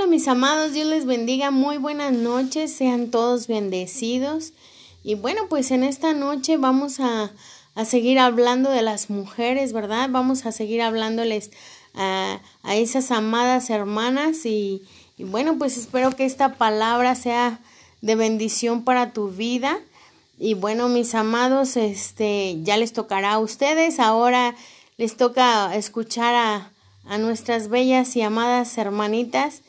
Hola mis amados, Dios les bendiga, muy buenas noches, sean todos bendecidos. Y bueno, pues en esta noche vamos a, a seguir hablando de las mujeres, ¿verdad? Vamos a seguir hablándoles a, a esas amadas hermanas y, y bueno, pues espero que esta palabra sea de bendición para tu vida. Y bueno, mis amados, este ya les tocará a ustedes, ahora les toca escuchar a, a nuestras bellas y amadas hermanitas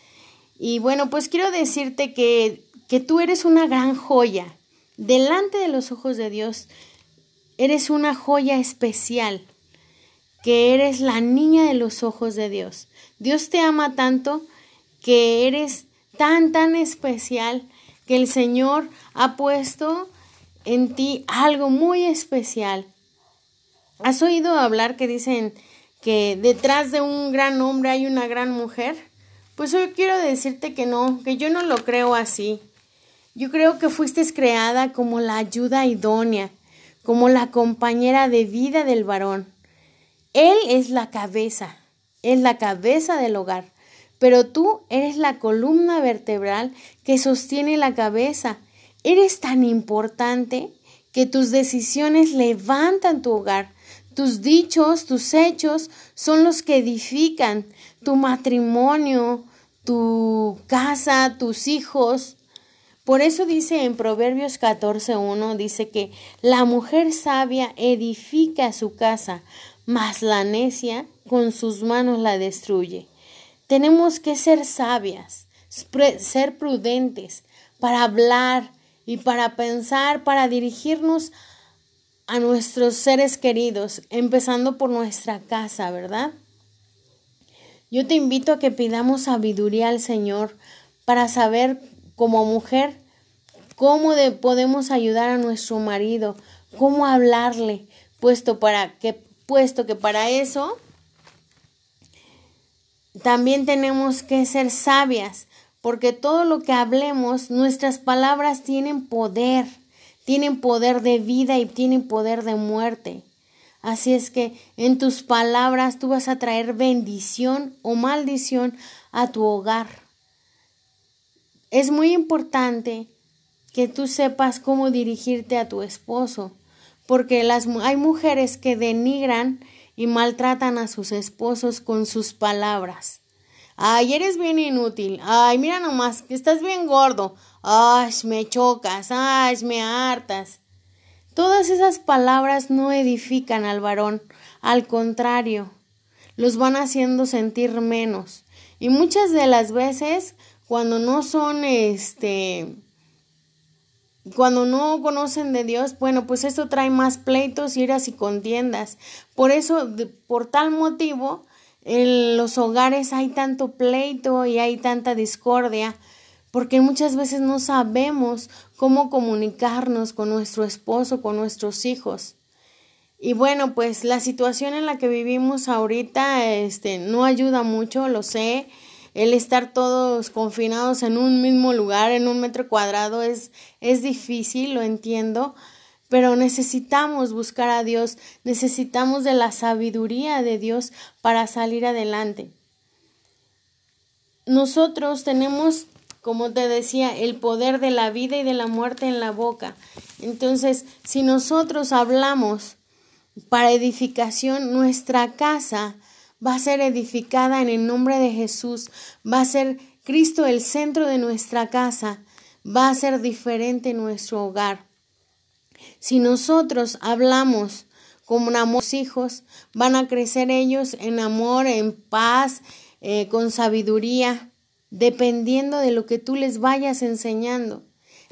y bueno, pues quiero decirte que, que tú eres una gran joya. Delante de los ojos de Dios, eres una joya especial, que eres la niña de los ojos de Dios. Dios te ama tanto que eres tan, tan especial que el Señor ha puesto en ti algo muy especial. ¿Has oído hablar que dicen que detrás de un gran hombre hay una gran mujer? Pues hoy quiero decirte que no, que yo no lo creo así. Yo creo que fuiste creada como la ayuda idónea, como la compañera de vida del varón. Él es la cabeza, es la cabeza del hogar, pero tú eres la columna vertebral que sostiene la cabeza. Eres tan importante que tus decisiones levantan tu hogar. Tus dichos, tus hechos son los que edifican tu matrimonio, tu casa, tus hijos. Por eso dice en Proverbios 14.1, dice que la mujer sabia edifica su casa, mas la necia con sus manos la destruye. Tenemos que ser sabias, ser prudentes para hablar y para pensar, para dirigirnos a nuestros seres queridos, empezando por nuestra casa, ¿verdad? Yo te invito a que pidamos sabiduría al Señor para saber como mujer cómo podemos ayudar a nuestro marido, cómo hablarle, puesto para que puesto que para eso también tenemos que ser sabias, porque todo lo que hablemos, nuestras palabras tienen poder, tienen poder de vida y tienen poder de muerte. Así es que en tus palabras tú vas a traer bendición o maldición a tu hogar. Es muy importante que tú sepas cómo dirigirte a tu esposo, porque las, hay mujeres que denigran y maltratan a sus esposos con sus palabras. Ay, eres bien inútil. Ay, mira nomás, que estás bien gordo. Ay, me chocas. Ay, me hartas. Todas esas palabras no edifican al varón, al contrario, los van haciendo sentir menos. Y muchas de las veces, cuando no son, este, cuando no conocen de Dios, bueno, pues esto trae más pleitos, iras y contiendas. Por eso, por tal motivo, en los hogares hay tanto pleito y hay tanta discordia, porque muchas veces no sabemos cómo comunicarnos con nuestro esposo, con nuestros hijos. Y bueno, pues la situación en la que vivimos ahorita este no ayuda mucho, lo sé. El estar todos confinados en un mismo lugar, en un metro cuadrado es es difícil, lo entiendo, pero necesitamos buscar a Dios, necesitamos de la sabiduría de Dios para salir adelante. Nosotros tenemos como te decía, el poder de la vida y de la muerte en la boca. Entonces, si nosotros hablamos para edificación, nuestra casa va a ser edificada en el nombre de Jesús, va a ser Cristo el centro de nuestra casa, va a ser diferente nuestro hogar. Si nosotros hablamos como amamos hijos, van a crecer ellos en amor, en paz, eh, con sabiduría, dependiendo de lo que tú les vayas enseñando.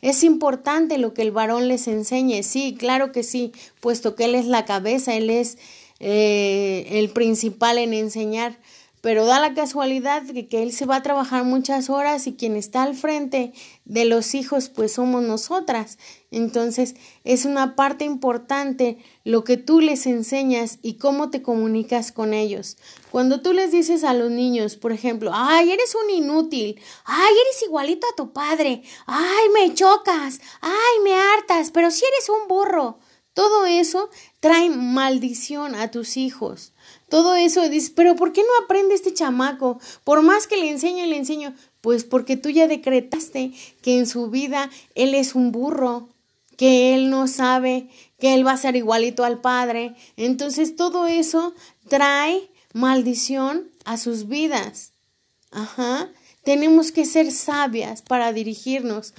Es importante lo que el varón les enseñe, sí, claro que sí, puesto que él es la cabeza, él es eh, el principal en enseñar, pero da la casualidad de que él se va a trabajar muchas horas y quien está al frente de los hijos pues somos nosotras. Entonces es una parte importante lo que tú les enseñas y cómo te comunicas con ellos. Cuando tú les dices a los niños, por ejemplo, ay, eres un inútil, ay, eres igualito a tu padre, ay, me chocas, ay, me hartas, pero si eres un burro. Todo eso trae maldición a tus hijos. Todo eso dices, pero ¿por qué no aprende este chamaco? Por más que le enseño y le enseño, pues porque tú ya decretaste que en su vida él es un burro, que él no sabe, que él va a ser igualito al padre. Entonces todo eso trae maldición a sus vidas. Ajá. Tenemos que ser sabias para dirigirnos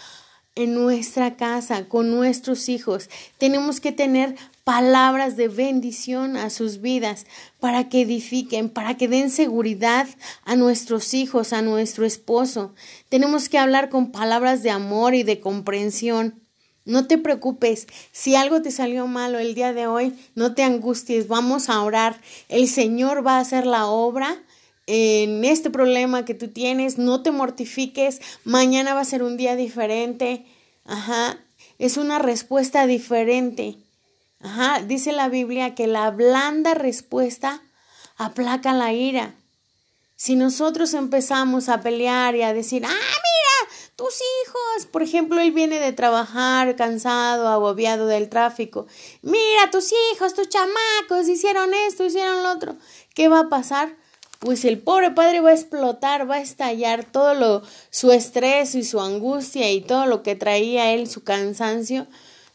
en nuestra casa, con nuestros hijos. Tenemos que tener palabras de bendición a sus vidas para que edifiquen, para que den seguridad a nuestros hijos, a nuestro esposo. Tenemos que hablar con palabras de amor y de comprensión. No te preocupes, si algo te salió malo el día de hoy, no te angusties, vamos a orar. El Señor va a hacer la obra en este problema que tú tienes, no te mortifiques, mañana va a ser un día diferente. Ajá, es una respuesta diferente. Ajá, dice la Biblia que la blanda respuesta aplaca la ira. Si nosotros empezamos a pelear y a decir, ah, mira, tus hijos, por ejemplo, él viene de trabajar cansado, agobiado del tráfico, mira, tus hijos, tus chamacos, hicieron esto, hicieron lo otro, ¿qué va a pasar? Pues el pobre padre va a explotar, va a estallar todo lo, su estrés y su angustia y todo lo que traía él, su cansancio,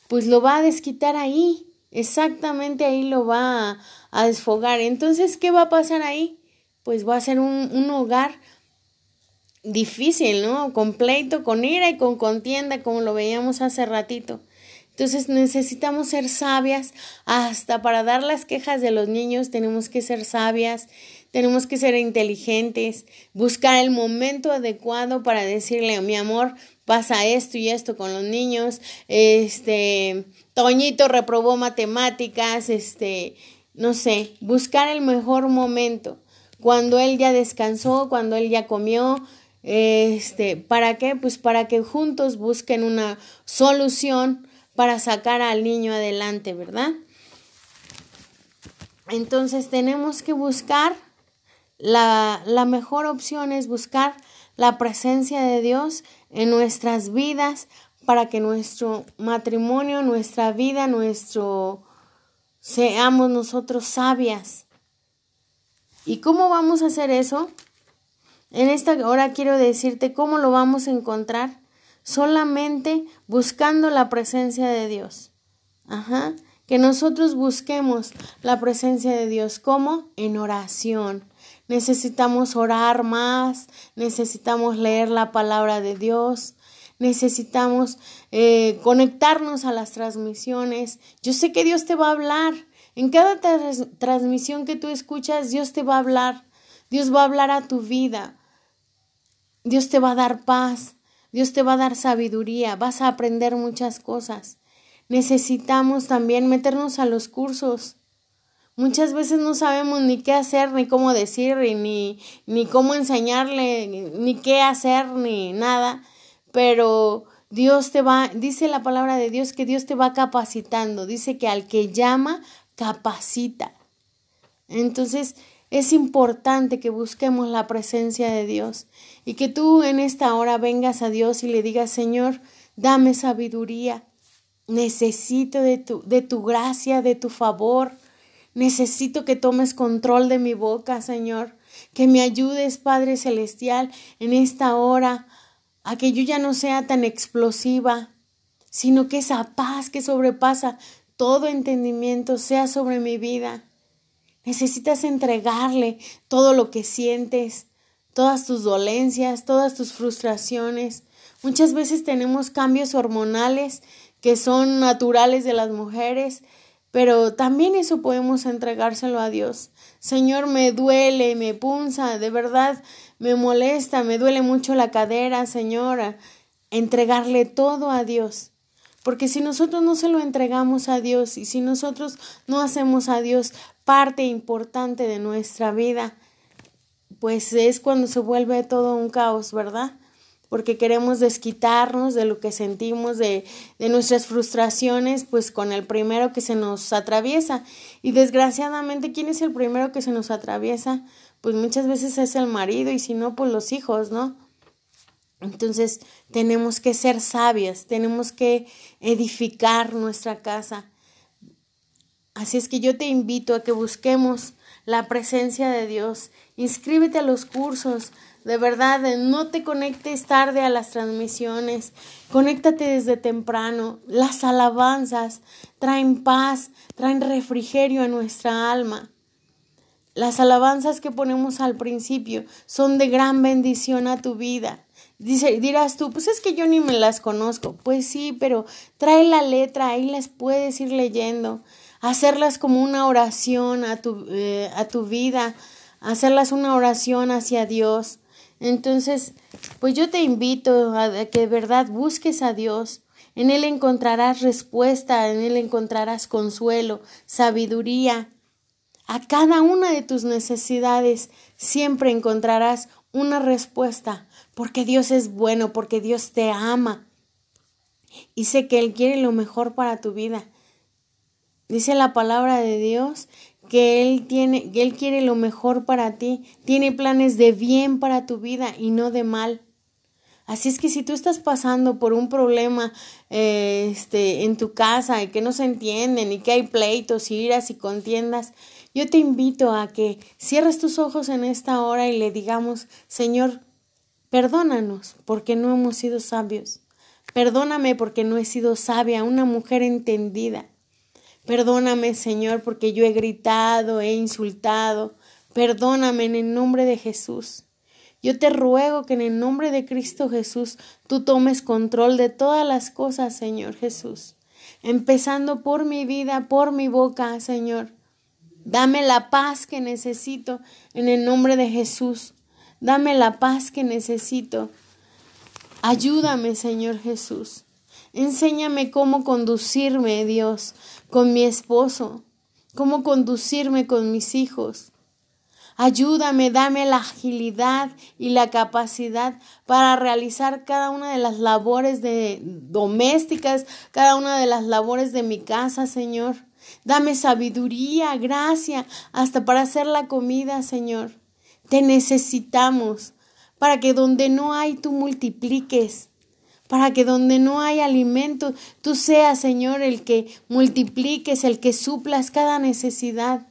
pues lo va a desquitar ahí, exactamente ahí lo va a, desfogar. Entonces, ¿qué va a pasar ahí? Pues va a ser un, un hogar difícil, ¿no? Con pleito, con ira y con contienda, como lo veíamos hace ratito. Entonces necesitamos ser sabias, hasta para dar las quejas de los niños tenemos que ser sabias, tenemos que ser inteligentes, buscar el momento adecuado para decirle, mi amor, pasa esto y esto con los niños, este, Toñito reprobó matemáticas, este, no sé, buscar el mejor momento, cuando él ya descansó, cuando él ya comió, este, ¿para qué? Pues para que juntos busquen una solución para sacar al niño adelante, ¿verdad? Entonces tenemos que buscar, la, la mejor opción es buscar la presencia de Dios en nuestras vidas para que nuestro matrimonio, nuestra vida, nuestro seamos nosotros sabias. ¿Y cómo vamos a hacer eso? En esta hora quiero decirte cómo lo vamos a encontrar solamente buscando la presencia de Dios. Ajá. Que nosotros busquemos la presencia de Dios. ¿Cómo? En oración. Necesitamos orar más, necesitamos leer la palabra de Dios, necesitamos eh, conectarnos a las transmisiones. Yo sé que Dios te va a hablar. En cada transmisión que tú escuchas, Dios te va a hablar. Dios va a hablar a tu vida. Dios te va a dar paz. Dios te va a dar sabiduría. Vas a aprender muchas cosas. Necesitamos también meternos a los cursos. Muchas veces no sabemos ni qué hacer, ni cómo decir, ni, ni cómo enseñarle, ni, qué hacer, ni nada. Pero Dios te va, dice la palabra de Dios que Dios te va capacitando. Dice que al que llama, capacita. Entonces, es importante que busquemos la presencia de Dios y que tú en esta hora vengas a Dios y le digas, Señor, dame sabiduría. Necesito de tu, de tu gracia, de tu favor. Necesito que tomes control de mi boca, Señor. Que me ayudes, Padre Celestial, en esta hora a que yo ya no sea tan explosiva, sino que esa paz que sobrepasa todo entendimiento sea sobre mi vida. Necesitas entregarle todo lo que sientes, todas tus dolencias, todas tus frustraciones. Muchas veces tenemos cambios hormonales que son naturales de las mujeres, pero también eso podemos entregárselo a Dios. Señor, me duele, me punza, de verdad me molesta, me duele mucho la cadera, señora. Entregarle todo a Dios. Porque si nosotros no se lo entregamos a Dios y si nosotros no hacemos a Dios parte importante de nuestra vida, pues es cuando se vuelve todo un caos, ¿verdad? Porque queremos desquitarnos de lo que sentimos, de, de nuestras frustraciones, pues con el primero que se nos atraviesa. Y desgraciadamente, ¿quién es el primero que se nos atraviesa? pues muchas veces es el marido y si no, pues los hijos, ¿no? Entonces tenemos que ser sabias, tenemos que edificar nuestra casa. Así es que yo te invito a que busquemos la presencia de Dios. Inscríbete a los cursos. De verdad, no te conectes tarde a las transmisiones. Conéctate desde temprano. Las alabanzas traen paz, traen refrigerio a nuestra alma. Las alabanzas que ponemos al principio son de gran bendición a tu vida. Dirás tú, pues es que yo ni me las conozco. Pues sí, pero trae la letra, ahí las puedes ir leyendo. Hacerlas como una oración a tu, eh, a tu vida, hacerlas una oración hacia Dios. Entonces, pues yo te invito a que de verdad busques a Dios. En Él encontrarás respuesta, en Él encontrarás consuelo, sabiduría, a cada una de tus necesidades siempre encontrarás una respuesta, porque Dios es bueno, porque Dios te ama y sé que Él quiere lo mejor para tu vida. Dice la palabra de Dios que Él tiene, que Él quiere lo mejor para ti, tiene planes de bien para tu vida y no de mal. Así es que si tú estás pasando por un problema eh, este, en tu casa y que no se entienden y que hay pleitos, iras y contiendas, yo te invito a que cierres tus ojos en esta hora y le digamos, Señor, perdónanos porque no hemos sido sabios. Perdóname porque no he sido sabia, una mujer entendida. Perdóname, Señor, porque yo he gritado, he insultado. Perdóname en el nombre de Jesús. Yo te ruego que en el nombre de Cristo Jesús tú tomes control de todas las cosas, Señor Jesús. Empezando por mi vida, por mi boca, Señor. Dame la paz que necesito en el nombre de Jesús. Dame la paz que necesito. Ayúdame, Señor Jesús. Enséñame cómo conducirme, Dios, con mi esposo, cómo conducirme con mis hijos. Ayúdame, dame la agilidad y la capacidad para realizar cada una de las labores de domésticas, cada una de las labores de mi casa, Señor. Dame sabiduría, gracia, hasta para hacer la comida, Señor. Te necesitamos para que donde no hay tú multipliques, para que donde no hay alimento, tú seas, Señor, el que multipliques, el que suplas cada necesidad.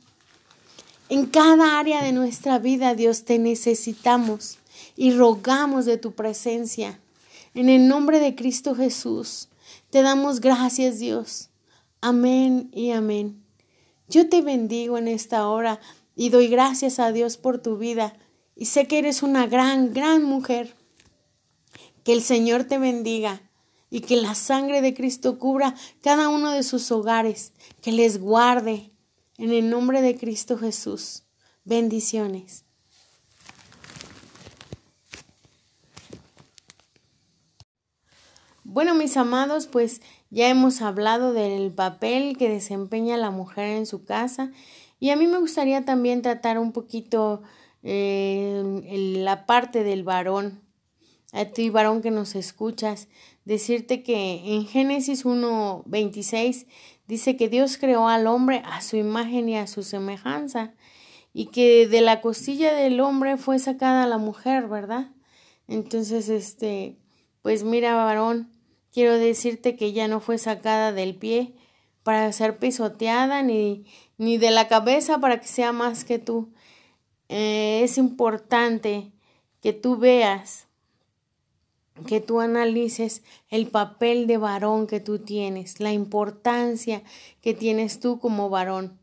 En cada área de nuestra vida, Dios, te necesitamos y rogamos de tu presencia. En el nombre de Cristo Jesús, te damos gracias, Dios. Amén y amén. Yo te bendigo en esta hora y doy gracias a Dios por tu vida y sé que eres una gran, gran mujer. Que el Señor te bendiga y que la sangre de Cristo cubra cada uno de sus hogares, que les guarde en el nombre de Cristo Jesús. Bendiciones. Bueno, mis amados, pues ya hemos hablado del papel que desempeña la mujer en su casa y a mí me gustaría también tratar un poquito eh, la parte del varón. A ti, varón que nos escuchas, decirte que en Génesis 1.26 dice que Dios creó al hombre a su imagen y a su semejanza y que de la costilla del hombre fue sacada la mujer, ¿verdad? Entonces, este, pues mira, varón, quiero decirte que ya no fue sacada del pie para ser pisoteada ni, ni de la cabeza para que sea más que tú. Eh, es importante que tú veas, que tú analices el papel de varón que tú tienes, la importancia que tienes tú como varón.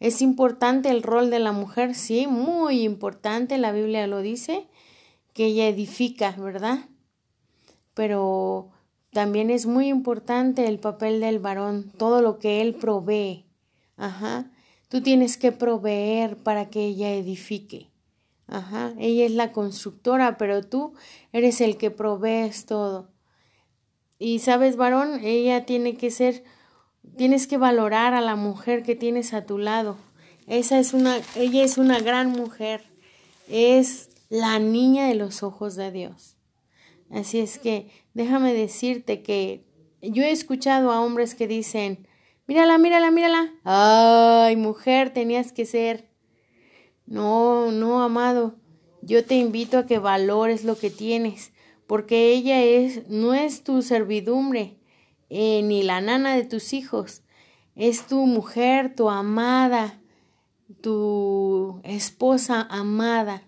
Es importante el rol de la mujer, sí, muy importante, la Biblia lo dice, que ella edifica, ¿verdad? Pero también es muy importante el papel del varón, todo lo que él provee. Ajá. Tú tienes que proveer para que ella edifique. Ajá. Ella es la constructora, pero tú eres el que provees todo. Y sabes, varón, ella tiene que ser, tienes que valorar a la mujer que tienes a tu lado. Esa es una, ella es una gran mujer. Es la niña de los ojos de Dios. Así es que déjame decirte que yo he escuchado a hombres que dicen, mírala, mírala, mírala. Ay, mujer, tenías que ser. No, no, amado. Yo te invito a que valores lo que tienes, porque ella es, no es tu servidumbre, eh, ni la nana de tus hijos. es tu mujer, tu amada, tu esposa amada.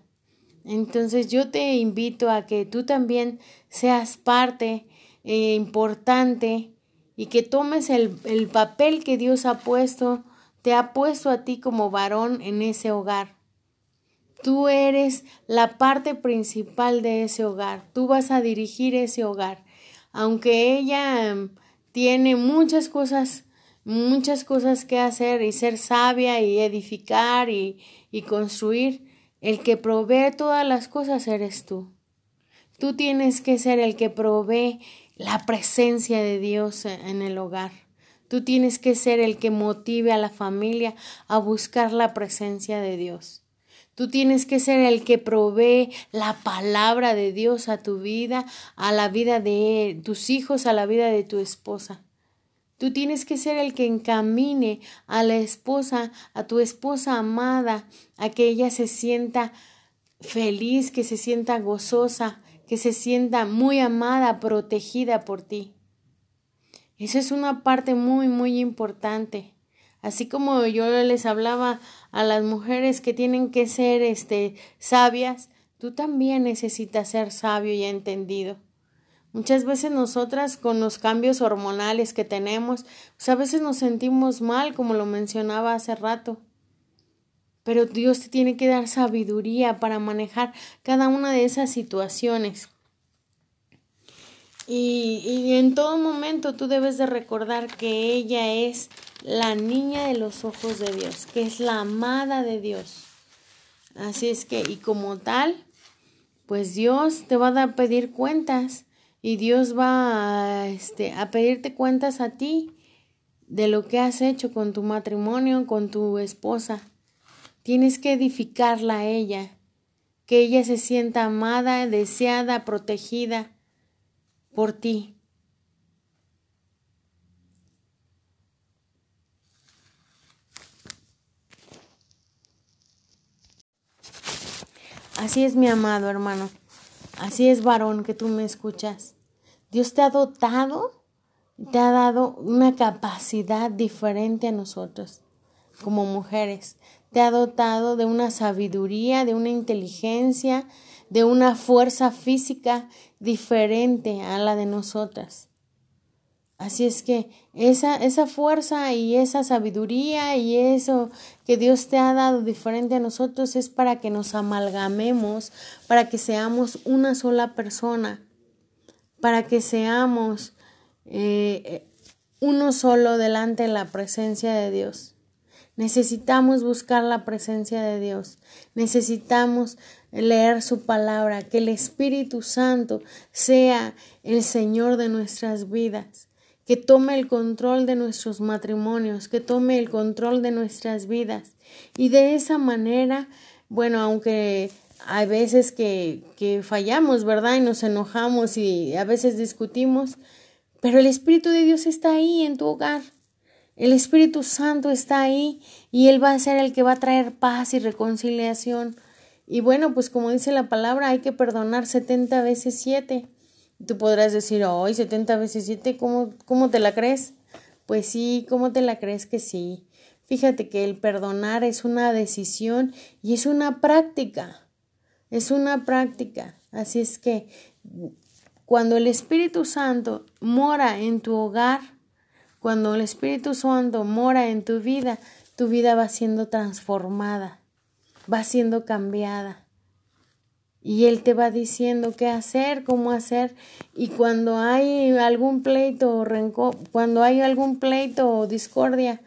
Entonces yo te invito a que tú también seas parte eh, importante y que tomes el, el papel que Dios ha puesto, te ha puesto a ti como varón en ese hogar. Tú eres la parte principal de ese hogar. Tú vas a dirigir ese hogar. Aunque ella em, tiene muchas cosas, muchas cosas que hacer y ser sabia y edificar y, y construir, el que provee todas las cosas eres tú. Tú tienes que ser el que provee la presencia de Dios en el hogar. Tú tienes que ser el que motive a la familia a buscar la presencia de Dios. Tú tienes que ser el que provee la palabra de Dios a tu vida, a la vida de tus hijos, a la vida de tu esposa. Tú tienes que ser el que encamine a la esposa, a tu esposa amada, a que ella se sienta feliz, que se sienta gozosa, que se sienta muy amada, protegida por ti. Esa es una parte muy, muy importante. Así como yo les hablaba a las mujeres que tienen que ser este sabias, tú también necesitas ser sabio y entendido. Muchas veces nosotras con los cambios hormonales que tenemos, pues a veces nos sentimos mal, como lo mencionaba hace rato. Pero Dios te tiene que dar sabiduría para manejar cada una de esas situaciones. Y, y, en todo momento tú debes de recordar que ella es la niña de los ojos de Dios, que es la amada de Dios. Así es que, y como tal, pues Dios te va a pedir cuentas y Dios va a, este, a pedirte cuentas a ti de lo que has hecho con tu matrimonio, con tu esposa. Tienes que edificarla a ella, que ella se sienta amada, deseada, protegida por ti. Así es mi amado hermano, así es varón que tú me escuchas. Dios te ha dotado, te ha dado una capacidad diferente a nosotros como mujeres te ha dotado de una sabiduría, de una inteligencia, de una fuerza física diferente a la de nosotras. Así es que esa, esa fuerza y esa sabiduría y eso que Dios te ha dado diferente a nosotros es para que nos amalgamemos, para que seamos una sola persona, para que seamos eh, uno solo delante de la presencia de Dios. Necesitamos buscar la presencia de Dios. Necesitamos leer su palabra, que el Espíritu Santo sea el Señor de nuestras vidas, que tome el control de nuestros matrimonios, que tome el control de nuestras vidas. Y de esa manera, bueno, aunque hay veces que, que fallamos, ¿verdad? Y nos enojamos y a veces discutimos, pero el Espíritu de Dios está ahí en tu hogar. El Espíritu Santo está ahí y Él va a ser el que va a traer paz y reconciliación. Y bueno, pues como dice la palabra, hay que perdonar setenta veces siete. Tú podrás decir, hoy 70 veces siete, ¿cómo, ¿cómo te la crees? Pues sí, ¿cómo te la crees que sí? Fíjate que el perdonar es una decisión y es una práctica. Es una práctica. Así es que cuando el Espíritu Santo mora en tu hogar, cuando el Espíritu Santo mora en tu vida, tu vida va siendo transformada, va siendo cambiada. Y Él te va diciendo qué hacer, cómo hacer. Y cuando hay algún pleito o rencor, cuando hay algún pleito o discordia,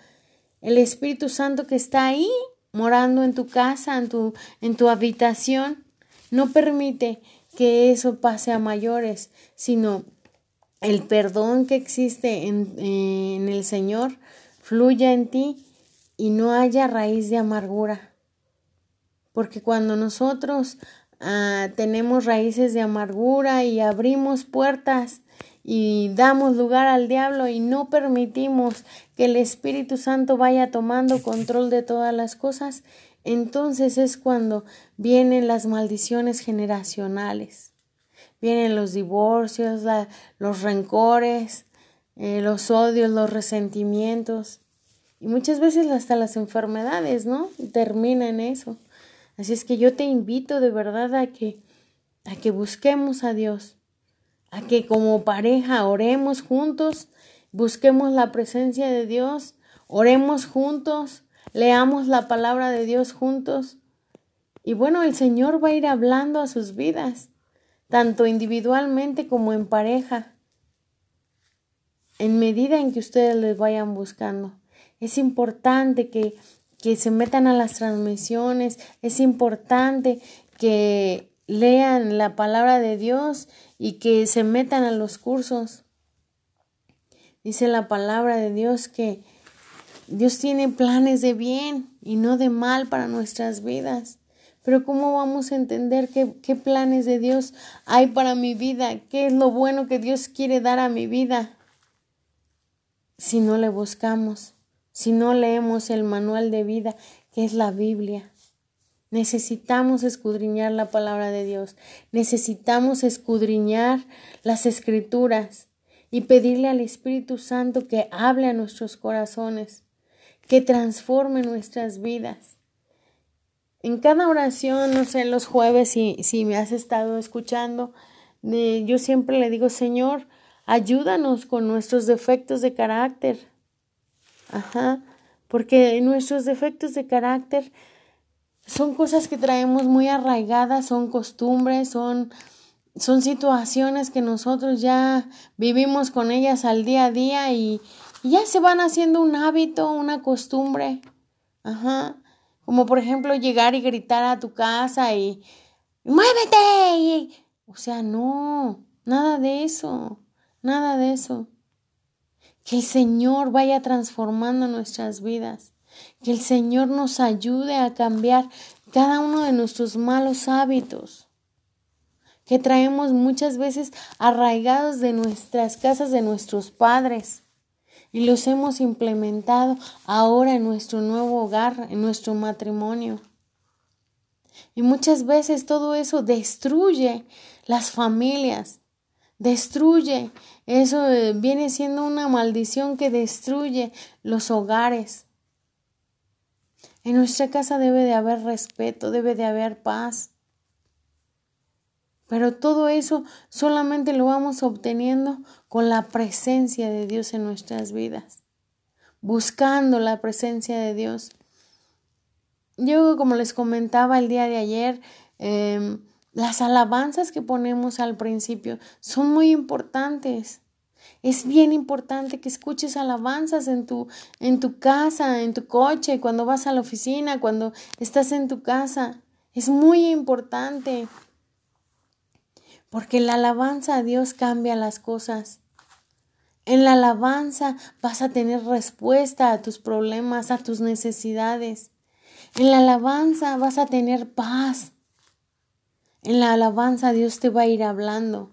el Espíritu Santo que está ahí, morando en tu casa, en tu, en tu habitación, no permite que eso pase a mayores, sino el perdón que existe en, en, el Señor fluya en ti y no haya raíz de amargura. Porque cuando nosotros ah, tenemos raíces de amargura y abrimos puertas y damos lugar al diablo y no permitimos que el Espíritu Santo vaya tomando control de todas las cosas, entonces es cuando vienen las maldiciones generacionales vienen los divorcios, los rencores, eh, los odios, los resentimientos. Y muchas veces hasta las enfermedades, ¿no? Terminan eso. Así es que yo te invito de verdad a que, a que busquemos a Dios, a que como pareja oremos juntos, busquemos la presencia de Dios, oremos juntos, leamos la palabra de Dios juntos. Y bueno, el Señor va a ir hablando a sus vidas, tanto individualmente como en pareja, en medida en que ustedes les vayan buscando. Es importante que que se metan a las transmisiones, es importante que lean la palabra de Dios y que se metan a los cursos. Dice la palabra de Dios que Dios tiene planes de bien y no de mal para nuestras vidas. Pero ¿cómo vamos a entender qué, qué, planes de Dios hay para mi vida? ¿Qué es lo bueno que Dios quiere dar a mi vida? Si no le buscamos si no leemos el manual de vida que es la Biblia. Necesitamos escudriñar la palabra de Dios, necesitamos escudriñar las escrituras y pedirle al Espíritu Santo que hable a nuestros corazones, que transforme nuestras vidas. En cada oración, no sé, los jueves, si, si me has estado escuchando, yo siempre le digo, Señor, ayúdanos con nuestros defectos de carácter, Ajá, porque nuestros defectos de carácter son cosas que traemos muy arraigadas, son costumbres, son, son situaciones que nosotros ya vivimos con ellas al día a día y, ya se van haciendo un hábito, una costumbre. Ajá. Como por ejemplo llegar y gritar a tu casa y muévete. O sea, no, nada de eso, nada de eso. Que el Señor vaya transformando nuestras vidas. Que el Señor nos ayude a cambiar cada uno de nuestros malos hábitos que traemos muchas veces arraigados de nuestras casas, de nuestros padres, y los hemos implementado ahora en nuestro nuevo hogar, en nuestro matrimonio. Y muchas veces todo eso destruye las familias, destruye. Eso eh, viene siendo una maldición que destruye los hogares. En nuestra casa debe de haber respeto, debe de haber paz. Pero todo eso solamente lo vamos obteniendo con la presencia de Dios en nuestras vidas, buscando la presencia de Dios. Yo, como les comentaba el día de ayer, eh, las alabanzas que ponemos al principio son muy importantes. Es bien importante que escuches alabanzas en tu, en tu casa, en tu coche, cuando vas a la oficina, cuando estás en tu casa. Es muy importante. Porque la alabanza a Dios cambia las cosas. En la alabanza vas a tener respuesta a tus problemas, a tus necesidades. En la alabanza vas a tener paz. En la alabanza Dios te va a ir hablando.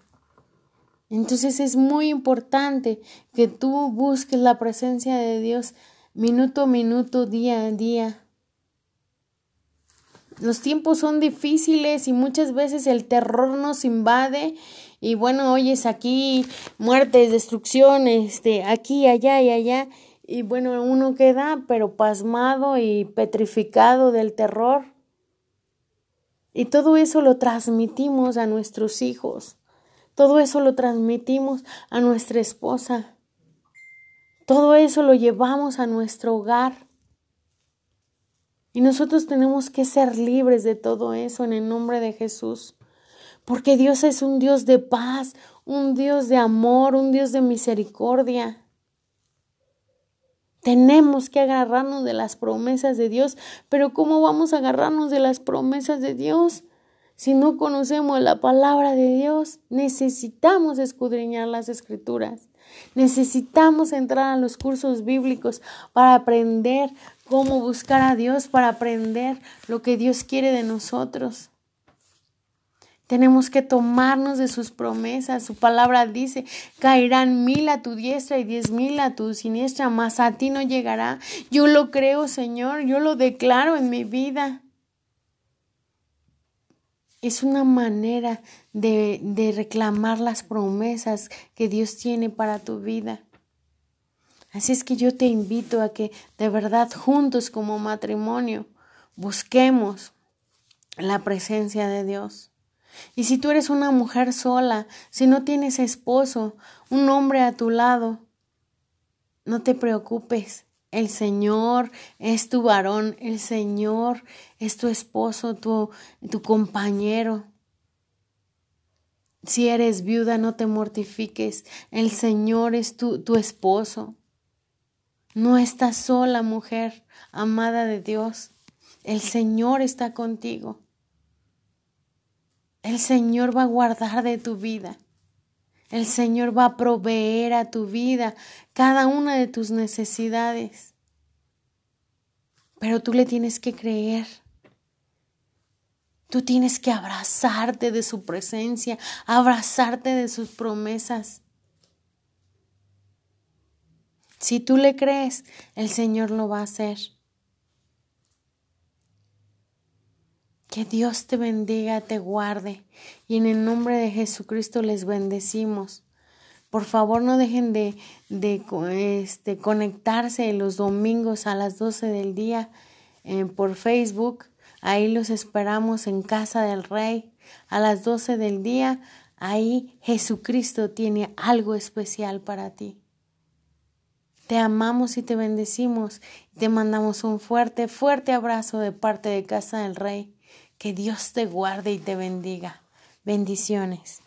Entonces es muy importante que tú busques la presencia de Dios minuto a minuto, día a día. Los tiempos son difíciles y muchas veces el terror nos invade y bueno, oyes aquí muertes, destrucción, este, aquí, allá y allá y bueno, uno queda pero pasmado y petrificado del terror. Y todo eso lo transmitimos a nuestros hijos. Todo eso lo transmitimos a nuestra esposa. Todo eso lo llevamos a nuestro hogar. Y nosotros tenemos que ser libres de todo eso en el nombre de Jesús. Porque Dios es un Dios de paz, un Dios de amor, un Dios de misericordia. Tenemos que agarrarnos de las promesas de Dios, pero ¿cómo vamos a agarrarnos de las promesas de Dios? Si no conocemos la palabra de Dios, necesitamos escudriñar las escrituras. Necesitamos entrar a los cursos bíblicos para aprender cómo buscar a Dios, para aprender lo que Dios quiere de nosotros. Tenemos que tomarnos de sus promesas. Su palabra dice, caerán mil a tu diestra y diez mil a tu siniestra, mas a ti no llegará. Yo lo creo, Señor, yo lo declaro en mi vida. Es una manera de, de reclamar las promesas que Dios tiene para tu vida. Así es que yo te invito a que de verdad juntos como matrimonio busquemos la presencia de Dios. Y si tú eres una mujer sola, si no tienes esposo, un hombre a tu lado, no te preocupes. El Señor es tu varón, el Señor es tu esposo, tu, tu compañero. Si eres viuda, no te mortifiques. El Señor es tu, tu esposo. No estás sola, mujer amada de Dios. El Señor está contigo. El Señor va a guardar de tu vida. El Señor va a proveer a tu vida cada una de tus necesidades. Pero tú le tienes que creer. Tú tienes que abrazarte de su presencia, abrazarte de sus promesas. Si tú le crees, el Señor lo va a hacer. Que Dios te bendiga, te guarde. Y en el nombre de Jesucristo les bendecimos. Por favor, no dejen de, de este, conectarse los domingos a las 12 del día eh, por Facebook. Ahí los esperamos en Casa del Rey a las 12 del día. Ahí Jesucristo tiene algo especial para ti. Te amamos y te bendecimos. Te mandamos un fuerte, fuerte abrazo de parte de Casa del Rey. Que Dios te guarde y te bendiga. Bendiciones.